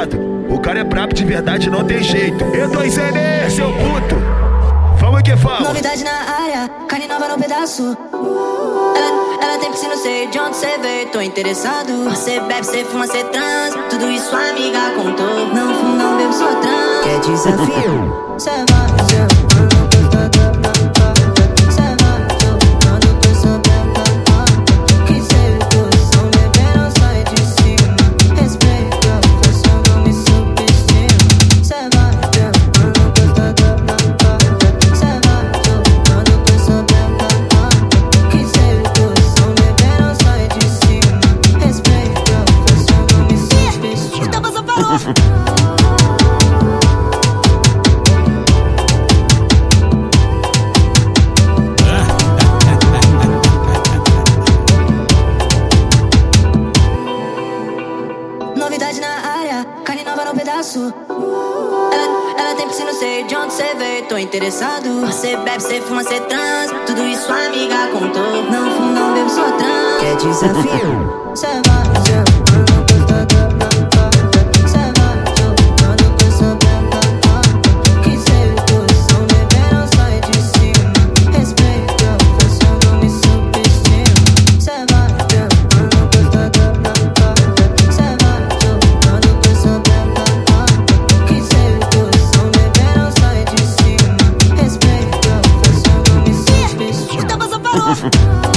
ligado? O cara é brabo de verdade, não tem jeito. Eu tô Zenê, seu puto. Vamos que vamos. Novidade na área, carne nova no pedaço. Ela, ela tem piscina, sei de onde cê veio, tô interessado. Cê bebe, cê fuma, cê trans. Tudo isso a amiga contou. Não fumo, não bebo, só trans. Quer desafio? Cê vai, Novidade na área, carne nova no pedaço. Ela, ela tem piscina, sei de onde cê veio, tô interessado. Cê bebe, cê fuma, cê trans. Tudo isso a amiga contou. Não fumo, não bebo, só trans. Quer desafio? Cê vai, vai. 哼哼。